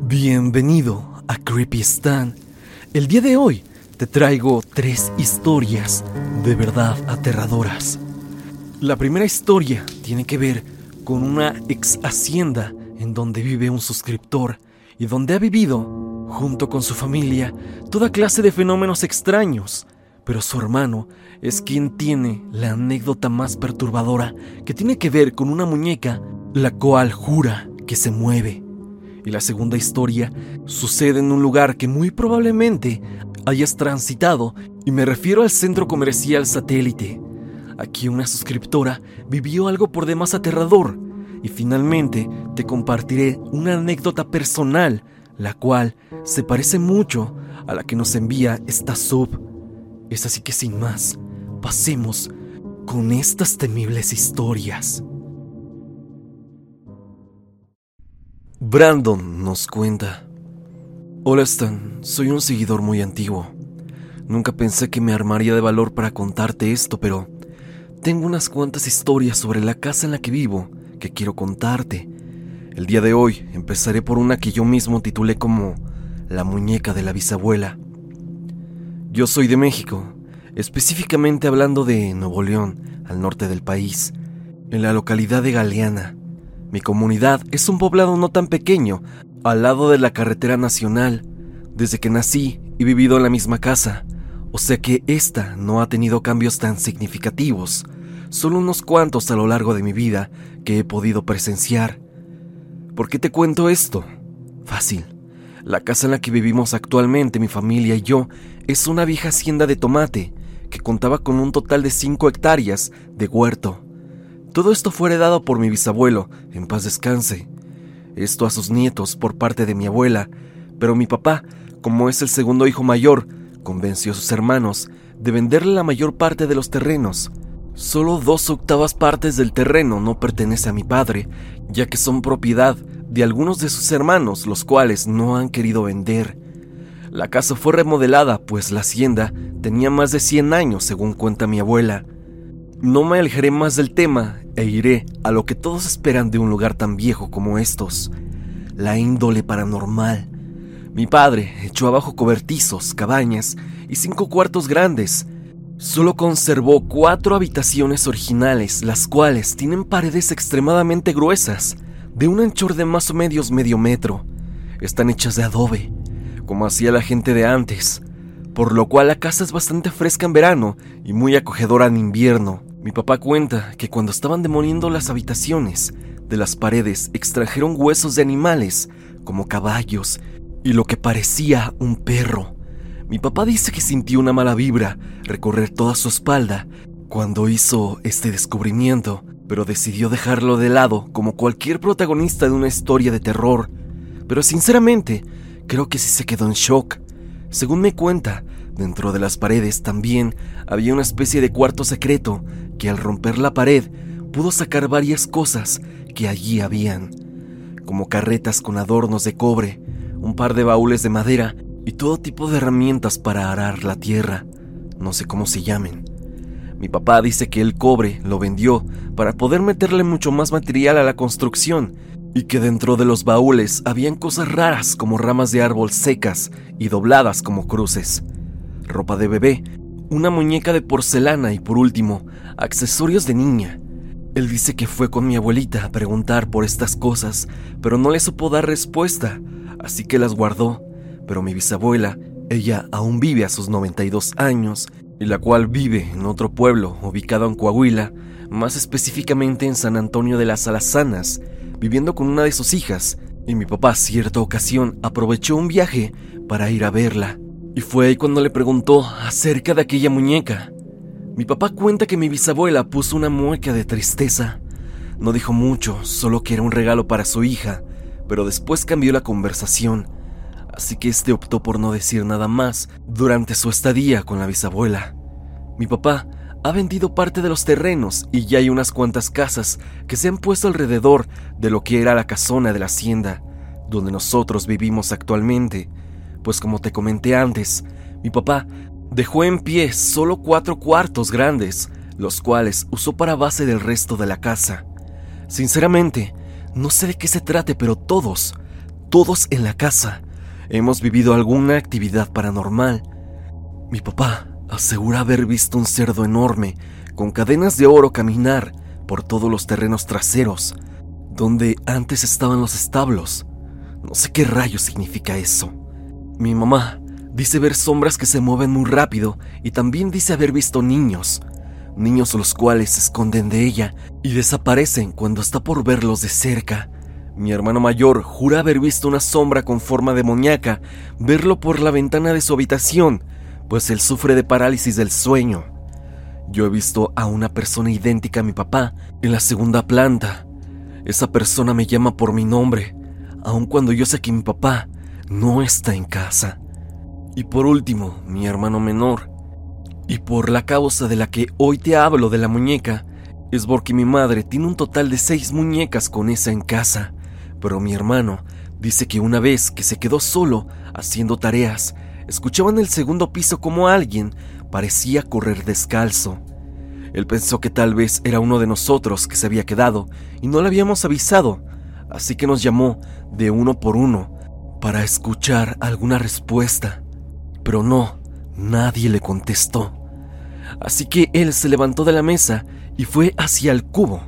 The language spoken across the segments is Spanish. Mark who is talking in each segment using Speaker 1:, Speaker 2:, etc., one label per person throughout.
Speaker 1: Bienvenido a Creepy Stan. El día de hoy te traigo tres historias de verdad aterradoras. La primera historia tiene que ver con una ex hacienda en donde vive un suscriptor y donde ha vivido, junto con su familia, toda clase de fenómenos extraños. Pero su hermano es quien tiene la anécdota más perturbadora que tiene que ver con una muñeca, la cual jura que se mueve. Y la segunda historia sucede en un lugar que muy probablemente hayas transitado y me refiero al centro comercial satélite. Aquí una suscriptora vivió algo por demás aterrador y finalmente te compartiré una anécdota personal, la cual se parece mucho a la que nos envía esta sub. Es así que sin más, pasemos con estas temibles historias. Brandon nos cuenta. Hola Stan, soy un seguidor muy antiguo. Nunca pensé que me armaría de valor para contarte esto, pero tengo unas cuantas historias sobre la casa en la que vivo que quiero contarte. El día de hoy empezaré por una que yo mismo titulé como La muñeca de la bisabuela. Yo soy de México, específicamente hablando de Nuevo León, al norte del país, en la localidad de Galeana. Mi comunidad es un poblado no tan pequeño, al lado de la carretera nacional. Desde que nací he vivido en la misma casa, o sea que esta no ha tenido cambios tan significativos, solo unos cuantos a lo largo de mi vida que he podido presenciar. ¿Por qué te cuento esto? Fácil. La casa en la que vivimos actualmente, mi familia y yo, es una vieja hacienda de tomate que contaba con un total de 5 hectáreas de huerto. Todo esto fue heredado por mi bisabuelo, en paz descanse. Esto a sus nietos por parte de mi abuela, pero mi papá, como es el segundo hijo mayor, convenció a sus hermanos de venderle la mayor parte de los terrenos. Solo dos octavas partes del terreno no pertenece a mi padre, ya que son propiedad de algunos de sus hermanos, los cuales no han querido vender. La casa fue remodelada, pues la hacienda tenía más de 100 años, según cuenta mi abuela. No me alejaré más del tema e iré a lo que todos esperan de un lugar tan viejo como estos, la índole paranormal. Mi padre echó abajo cobertizos, cabañas y cinco cuartos grandes. Solo conservó cuatro habitaciones originales, las cuales tienen paredes extremadamente gruesas, de un anchor de más o menos medio metro. Están hechas de adobe, como hacía la gente de antes, por lo cual la casa es bastante fresca en verano y muy acogedora en invierno. Mi papá cuenta que cuando estaban demoliendo las habitaciones, de las paredes extrajeron huesos de animales, como caballos, y lo que parecía un perro. Mi papá dice que sintió una mala vibra recorrer toda su espalda cuando hizo este descubrimiento, pero decidió dejarlo de lado como cualquier protagonista de una historia de terror. Pero sinceramente, creo que sí se quedó en shock. Según me cuenta, Dentro de las paredes también había una especie de cuarto secreto al romper la pared pudo sacar varias cosas que allí habían, como carretas con adornos de cobre, un par de baúles de madera y todo tipo de herramientas para arar la tierra, no sé cómo se llamen. Mi papá dice que el cobre lo vendió para poder meterle mucho más material a la construcción y que dentro de los baúles habían cosas raras como ramas de árbol secas y dobladas como cruces ropa de bebé, una muñeca de porcelana y por último, accesorios de niña. Él dice que fue con mi abuelita a preguntar por estas cosas, pero no le supo dar respuesta, así que las guardó. Pero mi bisabuela, ella aún vive a sus 92 años, y la cual vive en otro pueblo ubicado en Coahuila, más específicamente en San Antonio de las Alazanas, viviendo con una de sus hijas, y mi papá cierta ocasión aprovechó un viaje para ir a verla. Y fue ahí cuando le preguntó acerca de aquella muñeca. Mi papá cuenta que mi bisabuela puso una mueca de tristeza. No dijo mucho, solo que era un regalo para su hija, pero después cambió la conversación, así que este optó por no decir nada más durante su estadía con la bisabuela. Mi papá ha vendido parte de los terrenos y ya hay unas cuantas casas que se han puesto alrededor de lo que era la casona de la hacienda, donde nosotros vivimos actualmente pues como te comenté antes, mi papá dejó en pie solo cuatro cuartos grandes, los cuales usó para base del resto de la casa. Sinceramente, no sé de qué se trate, pero todos, todos en la casa hemos vivido alguna actividad paranormal. Mi papá asegura haber visto un cerdo enorme con cadenas de oro caminar por todos los terrenos traseros, donde antes estaban los establos. No sé qué rayo significa eso. Mi mamá dice ver sombras que se mueven muy rápido y también dice haber visto niños, niños los cuales se esconden de ella y desaparecen cuando está por verlos de cerca. Mi hermano mayor jura haber visto una sombra con forma de muñeca verlo por la ventana de su habitación, pues él sufre de parálisis del sueño. Yo he visto a una persona idéntica a mi papá en la segunda planta. Esa persona me llama por mi nombre, aun cuando yo sé que mi papá no está en casa. Y por último, mi hermano menor. Y por la causa de la que hoy te hablo de la muñeca, es porque mi madre tiene un total de seis muñecas con esa en casa, pero mi hermano dice que una vez que se quedó solo haciendo tareas, escuchaba en el segundo piso como alguien parecía correr descalzo. Él pensó que tal vez era uno de nosotros que se había quedado y no le habíamos avisado, así que nos llamó de uno por uno para escuchar alguna respuesta. Pero no, nadie le contestó. Así que él se levantó de la mesa y fue hacia el cubo.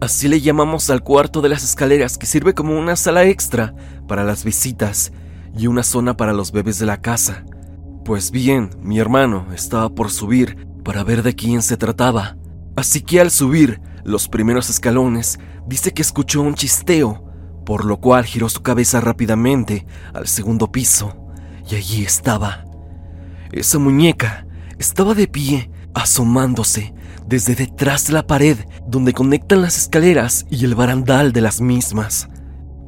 Speaker 1: Así le llamamos al cuarto de las escaleras que sirve como una sala extra para las visitas y una zona para los bebés de la casa. Pues bien, mi hermano estaba por subir para ver de quién se trataba. Así que al subir los primeros escalones, dice que escuchó un chisteo, por lo cual giró su cabeza rápidamente al segundo piso, y allí estaba. Esa muñeca estaba de pie, asomándose desde detrás de la pared donde conectan las escaleras y el barandal de las mismas.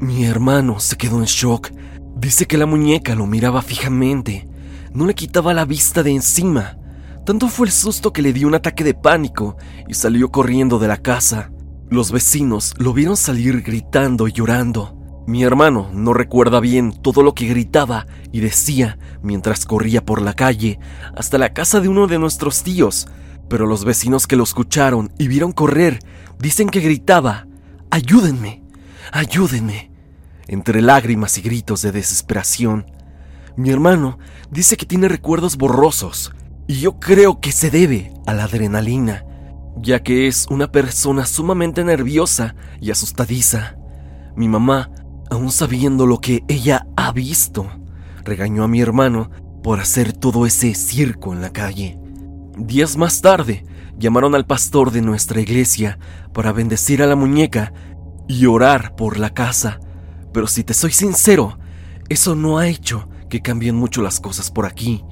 Speaker 1: Mi hermano se quedó en shock. Dice que la muñeca lo miraba fijamente, no le quitaba la vista de encima. Tanto fue el susto que le dio un ataque de pánico y salió corriendo de la casa. Los vecinos lo vieron salir gritando y llorando. Mi hermano no recuerda bien todo lo que gritaba y decía mientras corría por la calle hasta la casa de uno de nuestros tíos, pero los vecinos que lo escucharon y vieron correr dicen que gritaba, ayúdenme, ayúdenme, entre lágrimas y gritos de desesperación. Mi hermano dice que tiene recuerdos borrosos y yo creo que se debe a la adrenalina, ya que es una persona sumamente nerviosa y asustadiza. Mi mamá, aún sabiendo lo que ella ha visto, regañó a mi hermano por hacer todo ese circo en la calle. Días más tarde, llamaron al pastor de nuestra iglesia para bendecir a la muñeca y orar por la casa. Pero si te soy sincero, eso no ha hecho que cambien mucho las cosas por aquí.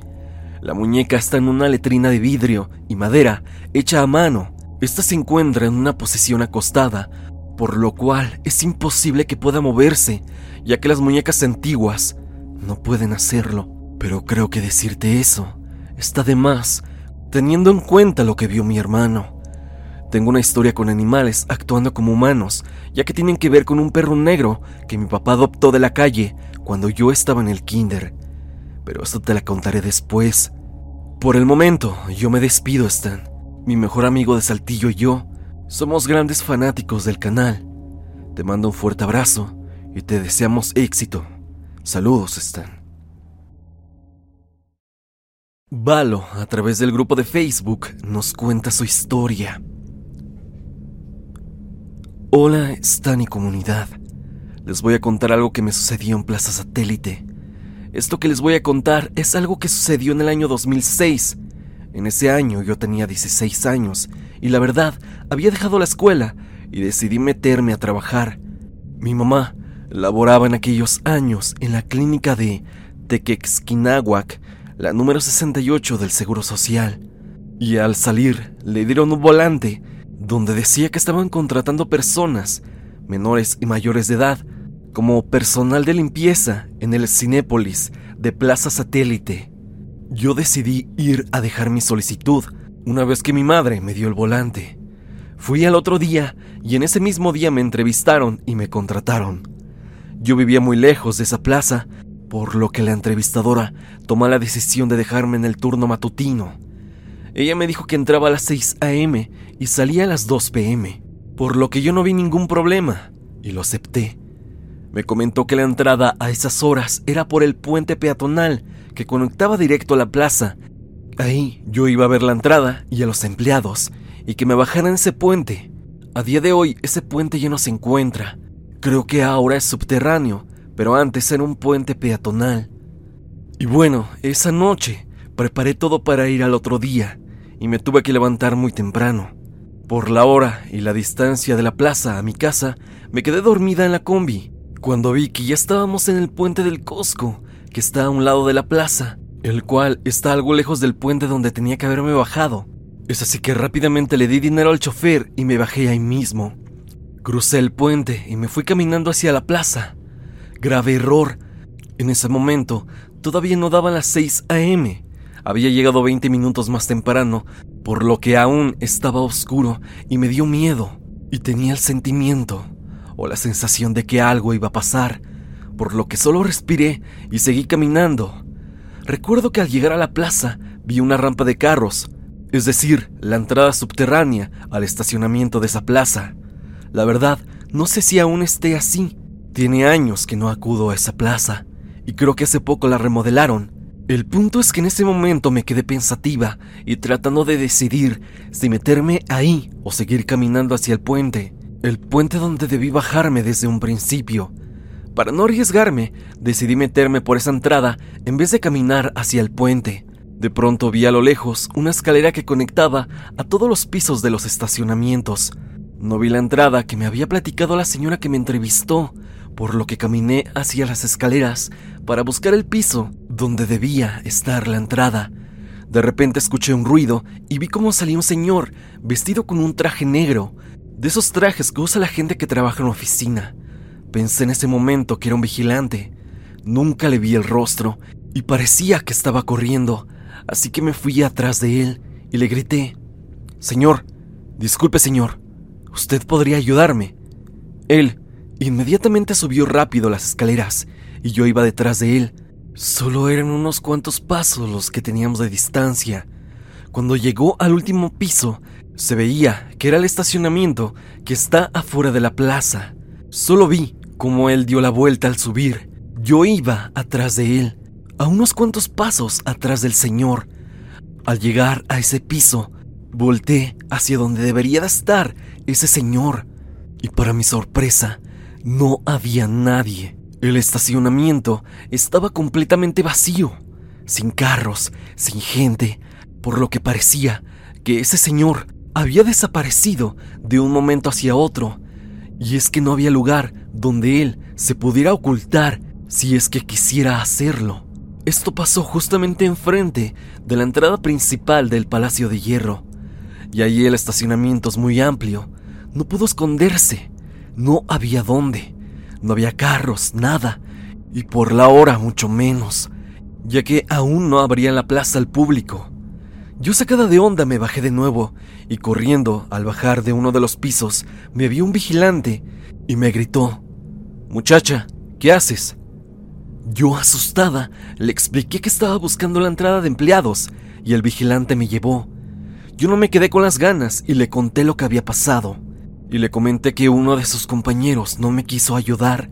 Speaker 1: La muñeca está en una letrina de vidrio y madera hecha a mano. Esta se encuentra en una posición acostada, por lo cual es imposible que pueda moverse, ya que las muñecas antiguas no pueden hacerlo. Pero creo que decirte eso está de más, teniendo en cuenta lo que vio mi hermano. Tengo una historia con animales actuando como humanos, ya que tienen que ver con un perro negro que mi papá adoptó de la calle cuando yo estaba en el kinder. Pero esto te la contaré después. Por el momento, yo me despido, Stan. Mi mejor amigo de Saltillo y yo somos grandes fanáticos del canal. Te mando un fuerte abrazo y te deseamos éxito. Saludos, Stan. Valo, a través del grupo de Facebook, nos cuenta su historia. Hola, Stan y comunidad. Les voy a contar algo que me sucedió en Plaza Satélite. Esto que les voy a contar es algo que sucedió en el año 2006. En ese año yo tenía 16 años y la verdad había dejado la escuela y decidí meterme a trabajar. Mi mamá laboraba en aquellos años en la clínica de Tequexquinahuac, la número 68 del Seguro Social. Y al salir le dieron un volante donde decía que estaban contratando personas, menores y mayores de edad, como personal de limpieza en el Cinépolis de Plaza Satélite. Yo decidí ir a dejar mi solicitud una vez que mi madre me dio el volante. Fui al otro día y en ese mismo día me entrevistaron y me contrataron. Yo vivía muy lejos de esa plaza, por lo que la entrevistadora tomó la decisión de dejarme en el turno matutino. Ella me dijo que entraba a las 6 a.m. y salía a las 2 p.m., por lo que yo no vi ningún problema y lo acepté. Me comentó que la entrada a esas horas era por el puente peatonal que conectaba directo a la plaza. Ahí yo iba a ver la entrada y a los empleados, y que me bajaran ese puente. A día de hoy ese puente ya no se encuentra. Creo que ahora es subterráneo, pero antes era un puente peatonal. Y bueno, esa noche preparé todo para ir al otro día, y me tuve que levantar muy temprano. Por la hora y la distancia de la plaza a mi casa, me quedé dormida en la combi, cuando vi que ya estábamos en el puente del Costco, que está a un lado de la plaza, el cual está algo lejos del puente donde tenía que haberme bajado. Es así que rápidamente le di dinero al chofer y me bajé ahí mismo. Crucé el puente y me fui caminando hacia la plaza. Grave error. En ese momento todavía no daban las 6 a.m. Había llegado 20 minutos más temprano, por lo que aún estaba oscuro y me dio miedo. Y tenía el sentimiento o la sensación de que algo iba a pasar, por lo que solo respiré y seguí caminando. Recuerdo que al llegar a la plaza vi una rampa de carros, es decir, la entrada subterránea al estacionamiento de esa plaza. La verdad, no sé si aún esté así. Tiene años que no acudo a esa plaza, y creo que hace poco la remodelaron. El punto es que en ese momento me quedé pensativa y tratando de decidir si meterme ahí o seguir caminando hacia el puente el puente donde debí bajarme desde un principio. Para no arriesgarme, decidí meterme por esa entrada en vez de caminar hacia el puente. De pronto vi a lo lejos una escalera que conectaba a todos los pisos de los estacionamientos. No vi la entrada que me había platicado la señora que me entrevistó, por lo que caminé hacia las escaleras para buscar el piso donde debía estar la entrada. De repente escuché un ruido y vi cómo salía un señor vestido con un traje negro, de esos trajes que usa la gente que trabaja en la oficina. Pensé en ese momento que era un vigilante. Nunca le vi el rostro y parecía que estaba corriendo, así que me fui atrás de él y le grité, Señor, disculpe señor, ¿usted podría ayudarme? Él inmediatamente subió rápido las escaleras y yo iba detrás de él. Solo eran unos cuantos pasos los que teníamos de distancia. Cuando llegó al último piso, se veía que era el estacionamiento que está afuera de la plaza. Solo vi cómo él dio la vuelta al subir. Yo iba atrás de él, a unos cuantos pasos atrás del señor. Al llegar a ese piso, volteé hacia donde debería de estar ese señor. Y para mi sorpresa, no había nadie. El estacionamiento estaba completamente vacío, sin carros, sin gente, por lo que parecía que ese señor había desaparecido de un momento hacia otro, y es que no había lugar donde él se pudiera ocultar si es que quisiera hacerlo. Esto pasó justamente enfrente de la entrada principal del Palacio de Hierro, y allí el estacionamiento es muy amplio. No pudo esconderse, no había dónde, no había carros, nada, y por la hora mucho menos, ya que aún no abrían la plaza al público. Yo sacada de onda me bajé de nuevo y corriendo al bajar de uno de los pisos me vio un vigilante y me gritó, Muchacha, ¿qué haces? Yo asustada le expliqué que estaba buscando la entrada de empleados y el vigilante me llevó. Yo no me quedé con las ganas y le conté lo que había pasado y le comenté que uno de sus compañeros no me quiso ayudar.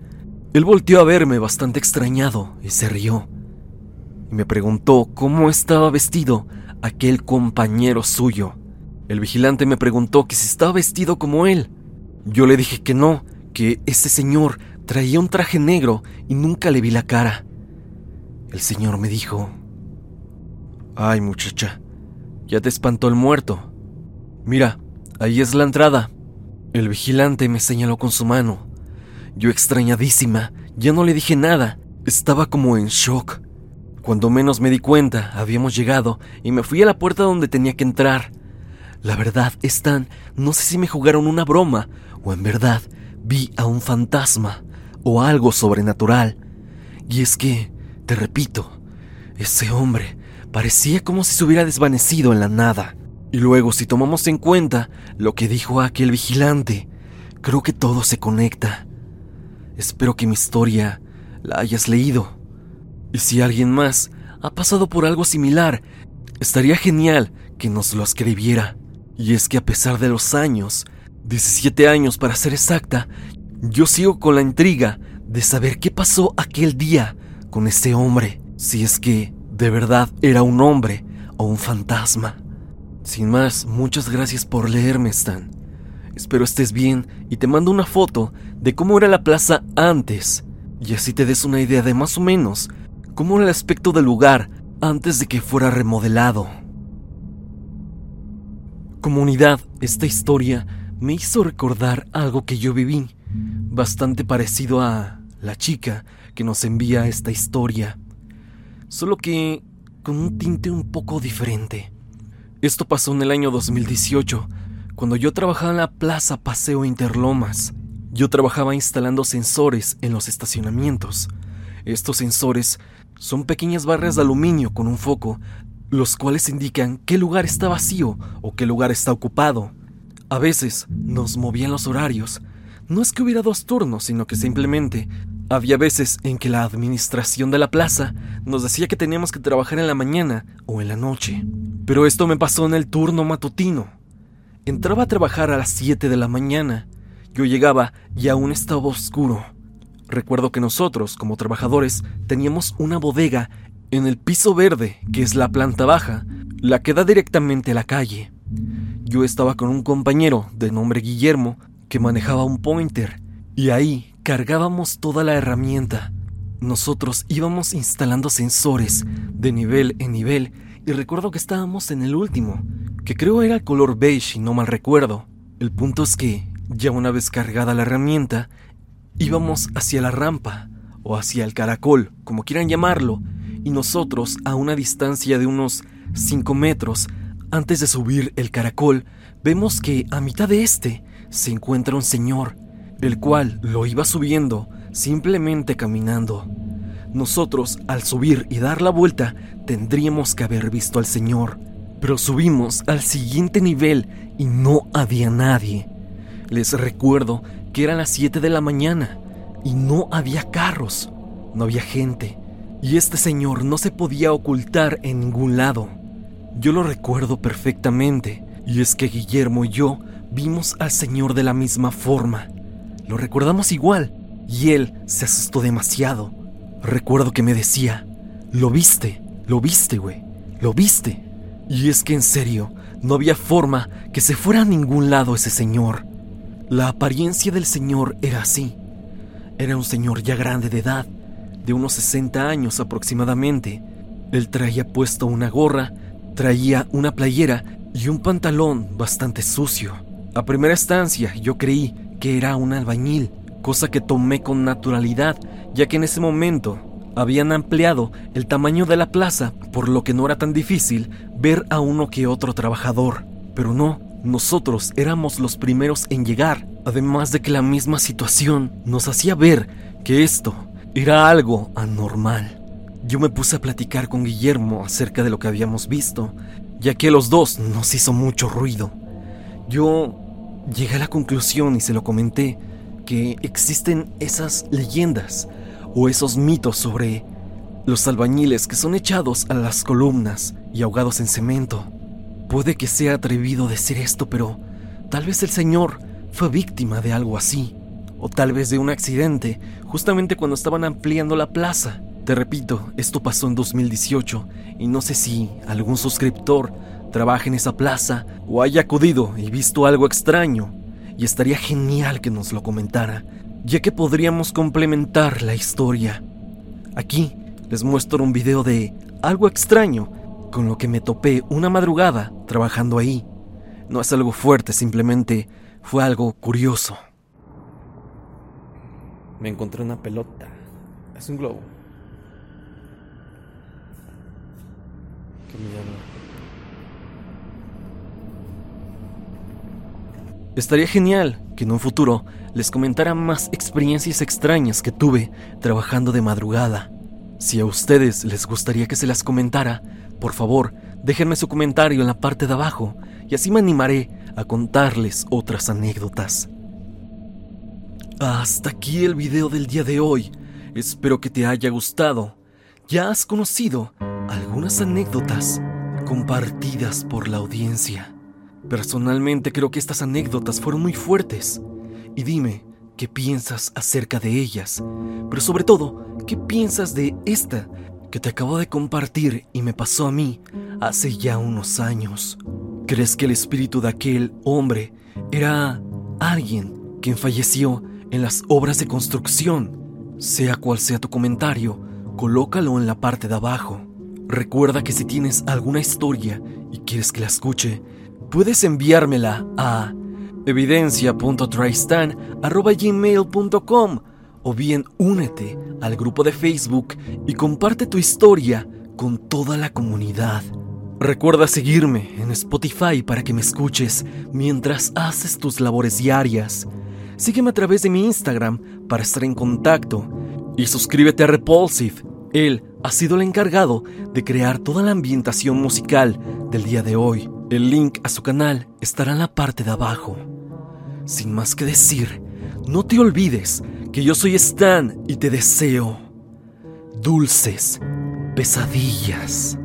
Speaker 1: Él volteó a verme bastante extrañado y se rió y me preguntó cómo estaba vestido aquel compañero suyo. El vigilante me preguntó que si estaba vestido como él. Yo le dije que no, que ese señor traía un traje negro y nunca le vi la cara. El señor me dijo, Ay muchacha, ya te espantó el muerto. Mira, ahí es la entrada. El vigilante me señaló con su mano. Yo extrañadísima, ya no le dije nada, estaba como en shock. Cuando menos me di cuenta, habíamos llegado y me fui a la puerta donde tenía que entrar. La verdad, Stan, no sé si me jugaron una broma o en verdad vi a un fantasma o algo sobrenatural. Y es que, te repito, ese hombre parecía como si se hubiera desvanecido en la nada. Y luego, si tomamos en cuenta lo que dijo aquel vigilante, creo que todo se conecta. Espero que mi historia la hayas leído. Y si alguien más ha pasado por algo similar, estaría genial que nos lo escribiera. Y es que a pesar de los años, 17 años para ser exacta, yo sigo con la intriga de saber qué pasó aquel día con ese hombre, si es que de verdad era un hombre o un fantasma. Sin más, muchas gracias por leerme, Stan. Espero estés bien y te mando una foto de cómo era la plaza antes, y así te des una idea de más o menos cómo era el aspecto del lugar antes de que fuera remodelado. Comunidad, esta historia me hizo recordar algo que yo viví, bastante parecido a la chica que nos envía esta historia, solo que con un tinte un poco diferente. Esto pasó en el año 2018, cuando yo trabajaba en la Plaza Paseo Interlomas. Yo trabajaba instalando sensores en los estacionamientos. Estos sensores son pequeñas barras de aluminio con un foco, los cuales indican qué lugar está vacío o qué lugar está ocupado. A veces nos movían los horarios. No es que hubiera dos turnos, sino que simplemente había veces en que la administración de la plaza nos decía que teníamos que trabajar en la mañana o en la noche. Pero esto me pasó en el turno matutino. Entraba a trabajar a las 7 de la mañana. Yo llegaba y aún estaba oscuro. Recuerdo que nosotros, como trabajadores, teníamos una bodega en el piso verde, que es la planta baja, la que da directamente a la calle. Yo estaba con un compañero de nombre Guillermo que manejaba un pointer y ahí cargábamos toda la herramienta. Nosotros íbamos instalando sensores de nivel en nivel y recuerdo que estábamos en el último, que creo era color beige y no mal recuerdo. El punto es que, ya una vez cargada la herramienta, íbamos hacia la rampa o hacia el caracol, como quieran llamarlo, y nosotros a una distancia de unos 5 metros antes de subir el caracol, vemos que a mitad de este se encuentra un señor el cual lo iba subiendo simplemente caminando. Nosotros, al subir y dar la vuelta, tendríamos que haber visto al Señor, pero subimos al siguiente nivel y no había nadie. Les recuerdo que eran las 7 de la mañana y no había carros, no había gente, y este señor no se podía ocultar en ningún lado. Yo lo recuerdo perfectamente, y es que Guillermo y yo vimos al señor de la misma forma. Lo recordamos igual y él se asustó demasiado. Recuerdo que me decía, lo viste, lo viste, güey, lo viste. Y es que en serio, no había forma que se fuera a ningún lado ese señor. La apariencia del señor era así. Era un señor ya grande de edad, de unos 60 años aproximadamente. Él traía puesto una gorra, traía una playera y un pantalón bastante sucio. A primera instancia yo creí que era un albañil, cosa que tomé con naturalidad, ya que en ese momento habían ampliado el tamaño de la plaza, por lo que no era tan difícil ver a uno que otro trabajador. Pero no, nosotros éramos los primeros en llegar, además de que la misma situación nos hacía ver que esto era algo anormal. Yo me puse a platicar con Guillermo acerca de lo que habíamos visto, ya que los dos nos hizo mucho ruido. Yo llegué a la conclusión y se lo comenté que existen esas leyendas o esos mitos sobre los albañiles que son echados a las columnas y ahogados en cemento. Puede que sea atrevido decir esto, pero tal vez el señor fue víctima de algo así, o tal vez de un accidente justamente cuando estaban ampliando la plaza. Te repito, esto pasó en 2018 y no sé si algún suscriptor trabaje en esa plaza o haya acudido y visto algo extraño, y estaría genial que nos lo comentara, ya que podríamos complementar la historia. Aquí les muestro un video de algo extraño con lo que me topé una madrugada trabajando ahí. No es algo fuerte, simplemente fue algo curioso.
Speaker 2: Me encontré una pelota. Es un globo. Que me llama.
Speaker 1: Estaría genial que en un futuro les comentara más experiencias extrañas que tuve trabajando de madrugada. Si a ustedes les gustaría que se las comentara, por favor, déjenme su comentario en la parte de abajo y así me animaré a contarles otras anécdotas. Hasta aquí el video del día de hoy. Espero que te haya gustado. Ya has conocido algunas anécdotas compartidas por la audiencia. Personalmente creo que estas anécdotas fueron muy fuertes. Y dime, qué piensas acerca de ellas, pero sobre todo, qué piensas de esta que te acabo de compartir y me pasó a mí hace ya unos años. ¿Crees que el espíritu de aquel hombre era alguien quien falleció en las obras de construcción? Sea cual sea tu comentario, colócalo en la parte de abajo. Recuerda que si tienes alguna historia y quieres que la escuche, puedes enviármela a evidencia.tristan.gmail.com o bien únete al grupo de Facebook y comparte tu historia con toda la comunidad. Recuerda seguirme en Spotify para que me escuches mientras haces tus labores diarias. Sígueme a través de mi Instagram para estar en contacto y suscríbete a Repulsive. Él ha sido el encargado de crear toda la ambientación musical del día de hoy. El link a su canal estará en la parte de abajo. Sin más que decir, no te olvides que yo soy Stan y te deseo dulces pesadillas.